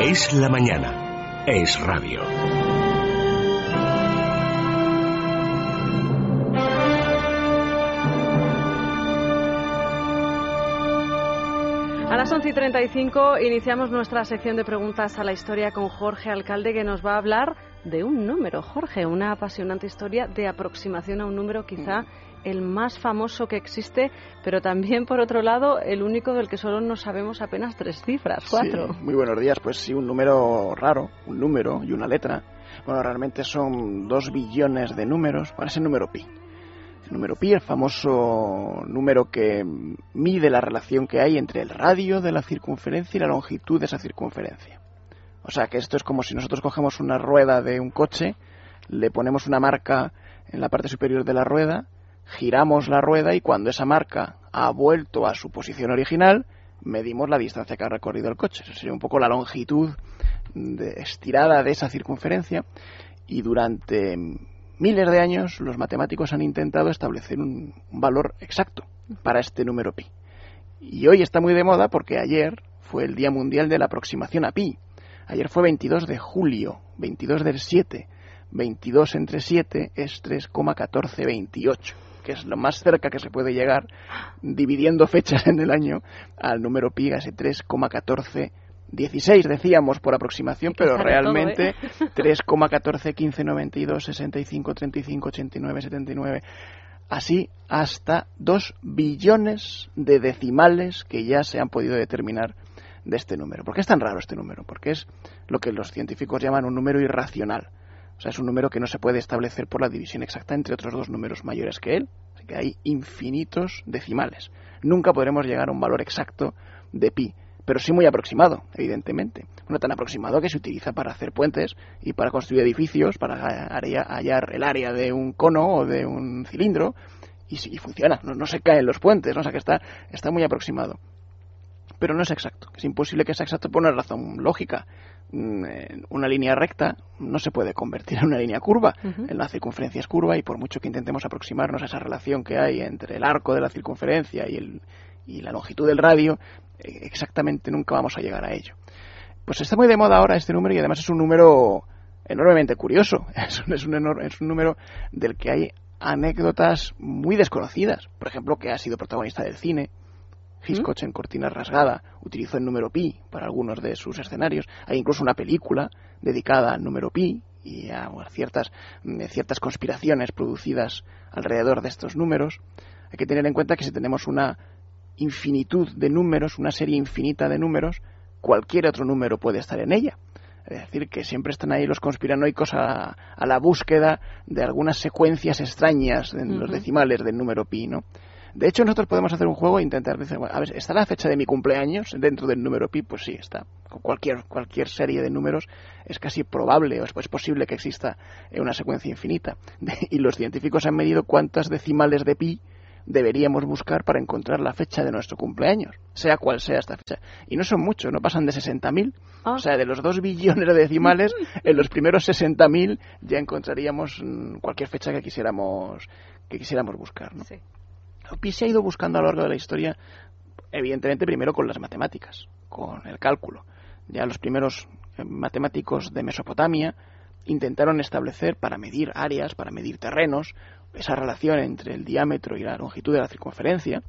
Es la mañana. Es radio. A las 11 y 35 iniciamos nuestra sección de preguntas a la historia con Jorge Alcalde que nos va a hablar de un número. Jorge, una apasionante historia de aproximación a un número quizá el más famoso que existe, pero también, por otro lado, el único del que solo nos sabemos apenas tres cifras, cuatro. muy buenos días. Pues sí, un número raro, un número y una letra. Bueno, realmente son dos billones de números. para ese número pi? El número pi, el famoso número que mide la relación que hay entre el radio de la circunferencia y la longitud de esa circunferencia. O sea que esto es como si nosotros cogemos una rueda de un coche, le ponemos una marca en la parte superior de la rueda, giramos la rueda y cuando esa marca ha vuelto a su posición original, medimos la distancia que ha recorrido el coche. Esa sería un poco la longitud estirada de esa circunferencia y durante miles de años los matemáticos han intentado establecer un, valor exacto para este número pi. Y hoy está muy de moda porque ayer fue el Día Mundial de la Aproximación a pi. Ayer fue 22 de julio, 22 del 7. 22 entre 7 es 3,1428, que es lo más cerca que se puede llegar dividiendo fechas en el año al número pi, ese 3,14 16 decíamos por aproximación, pero realmente 3, 14, 15, 92, 65, 35, 89, 79, así hasta 2 billones de decimales que ya se han podido determinar de este número. ¿Por qué es tan raro este número? Porque es lo que los científicos llaman un número irracional. O sea, es un número que no se puede establecer por la división exacta entre otros dos números mayores que él. Así que hay infinitos decimales. Nunca podremos llegar a un valor exacto de pi pero sí muy aproximado, evidentemente. No tan aproximado que se utiliza para hacer puentes y para construir edificios, para hallar el área de un cono o de un cilindro, y, y funciona, no, se caen los puentes, ¿no? o sea que está, está muy aproximado. Pero no es exacto, es imposible que sea exacto por una razón lógica. Mm, una línea recta no se puede convertir en una línea curva. En la circunferencia es curva y por mucho que intentemos aproximarnos a esa relación que hay entre el arco de la circunferencia y, el, y la longitud del radio, exactamente nunca vamos a llegar a ello. Pues está muy de moda ahora este número y además es un número enormemente curioso. Es un, es un, es un número del que hay anécdotas muy desconocidas. Por ejemplo, que ha sido protagonista del cine. Hitchcock en Cortina Rasgada utilizó el número pi para algunos de sus escenarios. Hay incluso una película dedicada al número pi y a ciertas, ciertas conspiraciones producidas alrededor de estos números. Hay que tener en cuenta que si tenemos una infinitud de números, una serie infinita de números, cualquier otro número puede estar en ella. Es decir, que siempre están ahí los conspiranoicos a, a la búsqueda de algunas secuencias extrañas en los decimales del número pi, ¿no? De hecho, nosotros podemos hacer un juego e intentar decir, a ver, ¿está la fecha de mi cumpleaños dentro del número pi? Pues sí, está. Con cualquier, cualquier serie de números es casi probable o es, es posible que exista una secuencia infinita. y los científicos han medido cuántas decimales de pi deberíamos buscar para encontrar la fecha de nuestro cumpleaños, sea cual sea esta fecha. Y no son muchos, no pasan de 60.000. Ah. O sea, de los 2 billones de decimales, en los primeros 60.000 ya encontraríamos mm, cualquier fecha que quisiéramos, que quisiéramos buscar. ¿no? Pi se ha ido buscando a lo largo de la historia, evidentemente primero con las matemáticas, con el cálculo. Ya los primeros eh, matemáticos de Mesopotamia intentaron establecer para medir áreas, para medir terrenos, esa relación entre el diámetro y la longitud de la circunferencia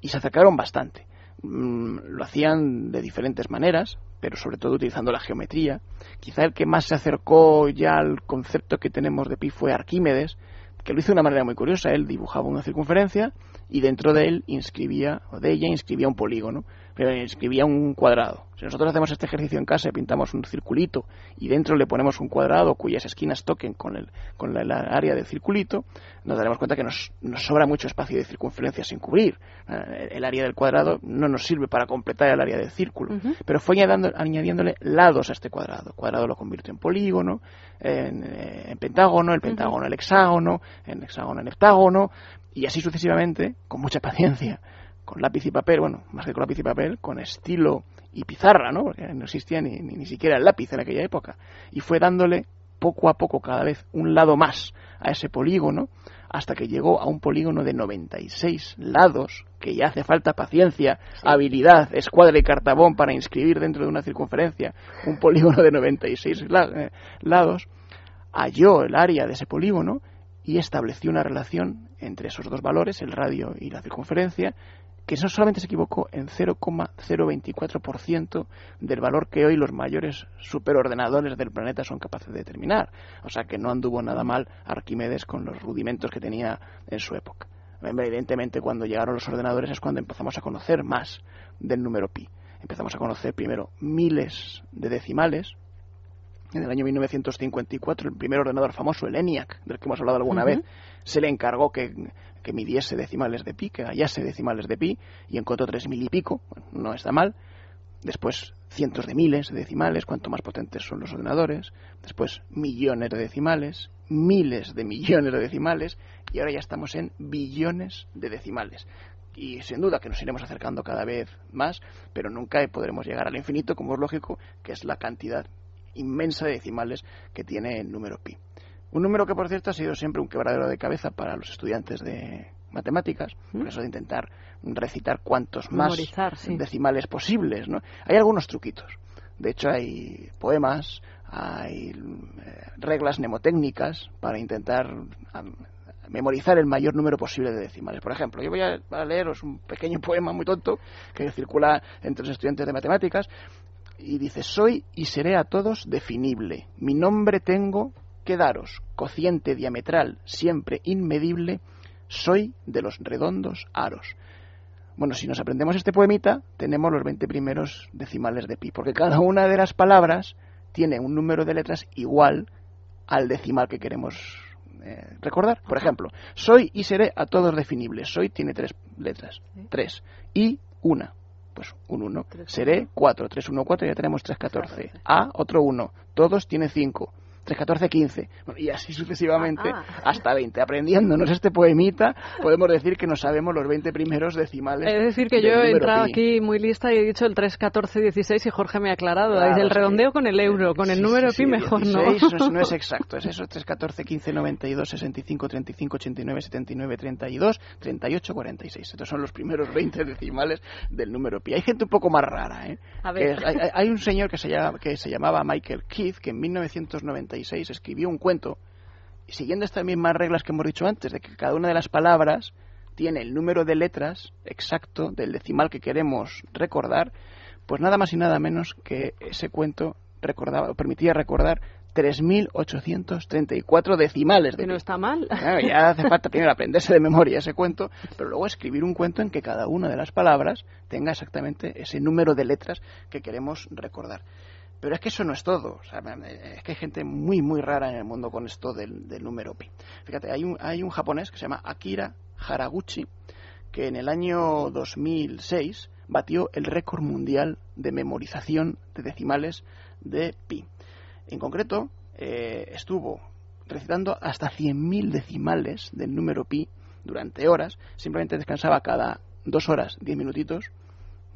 y se acercaron bastante. Mm, lo hacían de diferentes maneras, pero sobre todo utilizando la geometría. Quizá el que más se acercó ya al concepto que tenemos de pi fue Arquímedes, que lo hizo de una manera muy curiosa. Él dibujaba una circunferencia y dentro de él inscribía, o de ella inscribía un polígono, pero inscribía un cuadrado. Si nosotros hacemos este ejercicio en casa y pintamos un circulito y dentro le ponemos un cuadrado cuyas esquinas toquen con el, con la, área del circulito, nos daremos cuenta que nos, nos, sobra mucho espacio de circunferencia sin cubrir. Eh, el área del cuadrado no nos sirve para completar el área del círculo, pero fue añadiéndole lados a este cuadrado. El cuadrado lo convirtió en polígono, en, eh, pentágono, el pentágono en hexágono, en hexágono en heptágono, y así sucesivamente, con mucha paciencia, con lápiz y papel, bueno, más que con lápiz y papel, con estilo y pizarra, ¿no? Porque no existía ni, ni, siquiera el lápiz en aquella época. Y fue dándole poco a poco cada vez un lado más a ese polígono hasta que llegó a un polígono de 96 lados, que ya hace falta paciencia, habilidad, escuadra y cartabón para inscribir dentro de una circunferencia un polígono de 96 eh, lados, halló el área de ese polígono y estableció una relación entre esos dos valores, el radio y la circunferencia, que no solamente se equivocó en 0,024% del valor que hoy los mayores superordenadores del planeta son capaces de determinar. O sea que no anduvo nada mal Arquímedes con los rudimentos que tenía en su época. Evidentemente, cuando llegaron los ordenadores es cuando empezamos a conocer más del número pi. Empezamos a conocer primero miles de decimales, en el año 1954, el primer ordenador famoso, el ENIAC, del que hemos hablado alguna vez, se le encargó que, midiese decimales de pi, que hallase decimales de pi, y encontró tres mil y pico, no está mal. Después cientos de miles de decimales, cuanto más potentes son los ordenadores. Después millones de decimales, miles de millones de decimales, y ahora ya estamos en billones de decimales y sin duda que nos iremos acercando cada vez más, pero nunca podremos llegar al infinito, como es lógico, que es la cantidad inmensa de decimales que tiene el número pi. Un número que, por cierto, ha sido siempre un quebradero de cabeza para los estudiantes de matemáticas, por eso de intentar recitar cuantos más decimales posibles. ¿no? Hay algunos truquitos. De hecho, hay poemas, hay eh, reglas mnemotécnicas para intentar memorizar el mayor número posible de decimales. Por ejemplo, yo voy a leeros un pequeño poema muy tonto que circula entre los estudiantes de matemáticas y dice, soy y seré a todos definible. Mi nombre tengo que daros, cociente diametral, siempre inmedible, soy de los redondos aros. Bueno, si nos aprendemos este poemita, tenemos los 20 primeros decimales de pi, porque cada una de las palabras tiene un número de letras igual al decimal que queremos eh, recordar. Por ejemplo, soy y seré a todos definible. Soy tiene tres letras, tres, y una pues un 1. Seré 4, 3, 1, 4, ya tenemos 3, 14. A, otro 1. Todos tiene 5. 3, 14, 15. y así sucesivamente ah, ah. hasta 20. Aprendiéndonos este poemita, podemos decir que no sabemos los 20 primeros decimales. Es decir, que yo he entrado aquí muy lista y he dicho el 3, 14, 16 y Jorge me ha aclarado. Claro, el redondeo con el euro, con el número pi mejor 16, no. Eso no es exacto, es eso 3, 14, 15, 92, 65, 35, 89, 79, 32, 38, 46. Estos son los primeros 20 decimales del número pi. Hay gente un poco más rara, ¿eh? A ver. hay, hay, un señor que se, llama, que se llamaba Michael Keith que en 1990 escribió un cuento, siguiendo estas mismas reglas que hemos dicho antes, de que cada una de las palabras tiene el número de letras exacto del decimal que queremos recordar, pues nada más y nada menos que ese cuento recordaba, permitía recordar 3.834 decimales. De que no está mal. ya hace falta primero aprenderse de memoria ese cuento, pero luego escribir un cuento en que cada una de las palabras tenga exactamente ese número de letras que queremos recordar. Pero es que eso no es todo. es que hay gente muy, muy rara en el mundo con esto del, número pi. Fíjate, hay un, hay un japonés que se llama Akira Haraguchi, que en el año 2006 batió el récord mundial de memorización de decimales de pi. En concreto, eh, estuvo recitando hasta 100.000 decimales del número pi durante horas, simplemente descansaba cada dos horas, diez minutitos,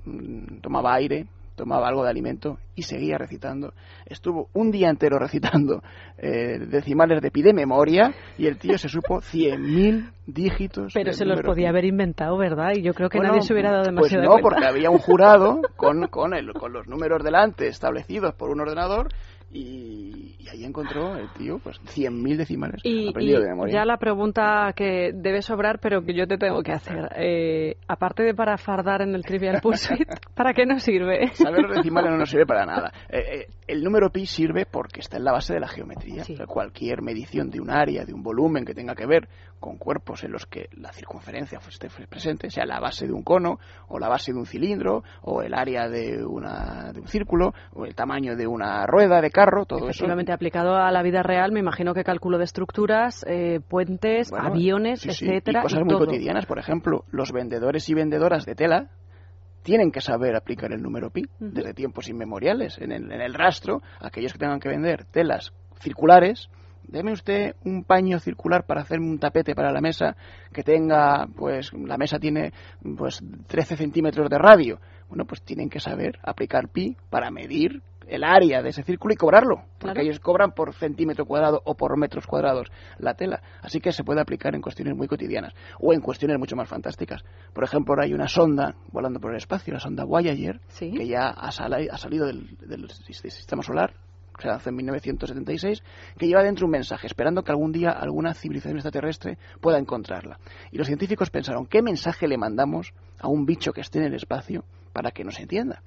mm, tomaba aire, tomaba algo de alimento y seguía recitando. Estuvo un día entero recitando eh, decimales de pi de memoria y el tío se supo 100.000 dígitos. Pero se los podía haber inventado, ¿verdad? Y yo creo que nadie se hubiera dado pues demasiado Pues no, porque había un jurado con, con, el, con los números delante establecidos por un ordenador y, ahí encontró el tío pues 100.000 decimales y, aprendido de memoria. Ya la pregunta que debe sobrar, pero que yo te tengo que hacer. Eh, aparte de para fardar en el Trivial Pursuit, ¿para qué nos sirve? Saber decimales no nos sirve para nada. Eh, eh, el número pi sirve porque está en la base de la geometría. cualquier medición de un área, de un volumen que tenga que ver con cuerpos en los que la circunferencia esté presente, sea la base de un cono, o la base de un cilindro, o el área de, una, de un círculo, o el tamaño de una rueda de carro, todo eso. aplicado a la vida real, me imagino que cálculo de estructuras, eh, puentes, aviones, etcétera. y cosas muy cotidianas, por ejemplo, los vendedores y vendedoras de tela tienen que saber aplicar el número pi desde tiempos inmemoriales. En el, en el rastro, aquellos que tengan que vender telas circulares, deme usted un paño circular para hacerme un tapete para la mesa que tenga, pues la mesa tiene pues 13 centímetros de radio. Bueno, pues tienen que saber aplicar pi para medir el área de ese círculo y cobrarlo, porque ellos cobran por centímetro cuadrado o por metros cuadrados la tela. Así que se puede aplicar en cuestiones muy cotidianas o en cuestiones mucho más fantásticas. Por ejemplo, ahora hay una sonda volando por el espacio, la sonda Voyager, que ya ha, salido del sistema solar, se lanzó en 1976, que lleva dentro un mensaje, esperando que algún día alguna civilización extraterrestre pueda encontrarla. Y los científicos pensaron, ¿qué mensaje le mandamos a un bicho que esté en el espacio para que nos entienda?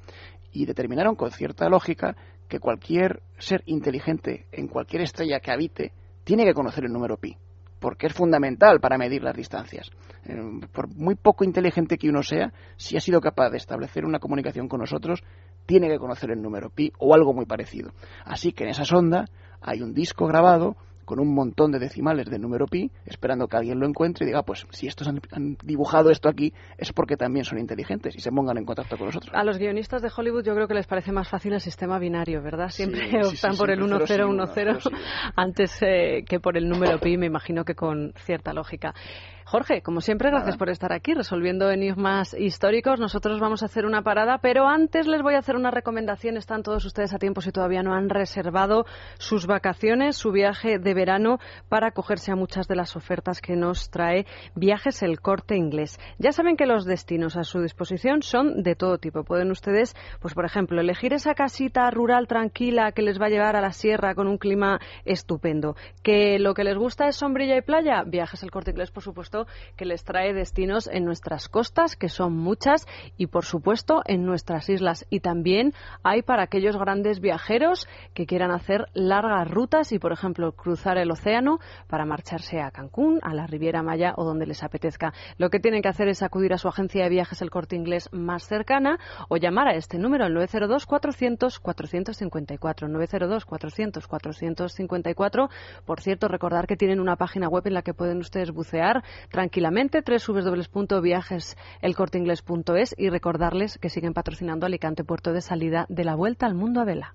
Y determinaron con cierta lógica que cualquier ser inteligente en cualquier estrella que habite tiene que conocer el número pi porque es fundamental para medir las distancias. Eh, por muy poco inteligente que uno sea, si ha sido capaz de establecer una comunicación con nosotros, tiene que conocer el número pi o algo muy parecido. Así que en esa sonda hay un disco grabado con un montón de decimales de número pi, esperando que alguien lo encuentre y diga, pues si estos han, dibujado esto aquí es porque también son inteligentes y se pongan en contacto con nosotros. A los guionistas de Hollywood yo creo que les parece más fácil el sistema binario, ¿verdad? Siempre optan por el 1010 antes eh, que por el número pi, me imagino que con cierta lógica. Jorge, como siempre, gracias por estar aquí resolviendo enigmas históricos. Nosotros vamos a hacer una parada, pero antes les voy a hacer una recomendación. Están todos ustedes a tiempo si todavía no han reservado sus vacaciones, su viaje de verano para acogerse a muchas de las ofertas que nos trae Viajes El Corte Inglés. Ya saben que los destinos a su disposición son de todo tipo. Pueden ustedes, pues por ejemplo, elegir esa casita rural tranquila que les va a llevar a la sierra con un clima estupendo. Que lo que les gusta es sombrilla y playa, Viajes El Corte Inglés, por supuesto, que les trae destinos en nuestras costas, que son muchas, y por supuesto en nuestras islas. Y también hay para aquellos grandes viajeros que quieran hacer largas rutas y, por ejemplo, cruzar el océano para marcharse a Cancún, a la Riviera Maya o donde les apetezca. Lo que tienen que hacer es acudir a su agencia de viajes El Corte Inglés más cercana o llamar a este número, el 902 400 454 902 400 454. Por cierto, recordar que tienen una página web en la que pueden ustedes bucear tranquilamente www.viajeselcorteingles.es y recordarles que siguen patrocinando Alicante Puerto de Salida de la Vuelta al Mundo a Vela.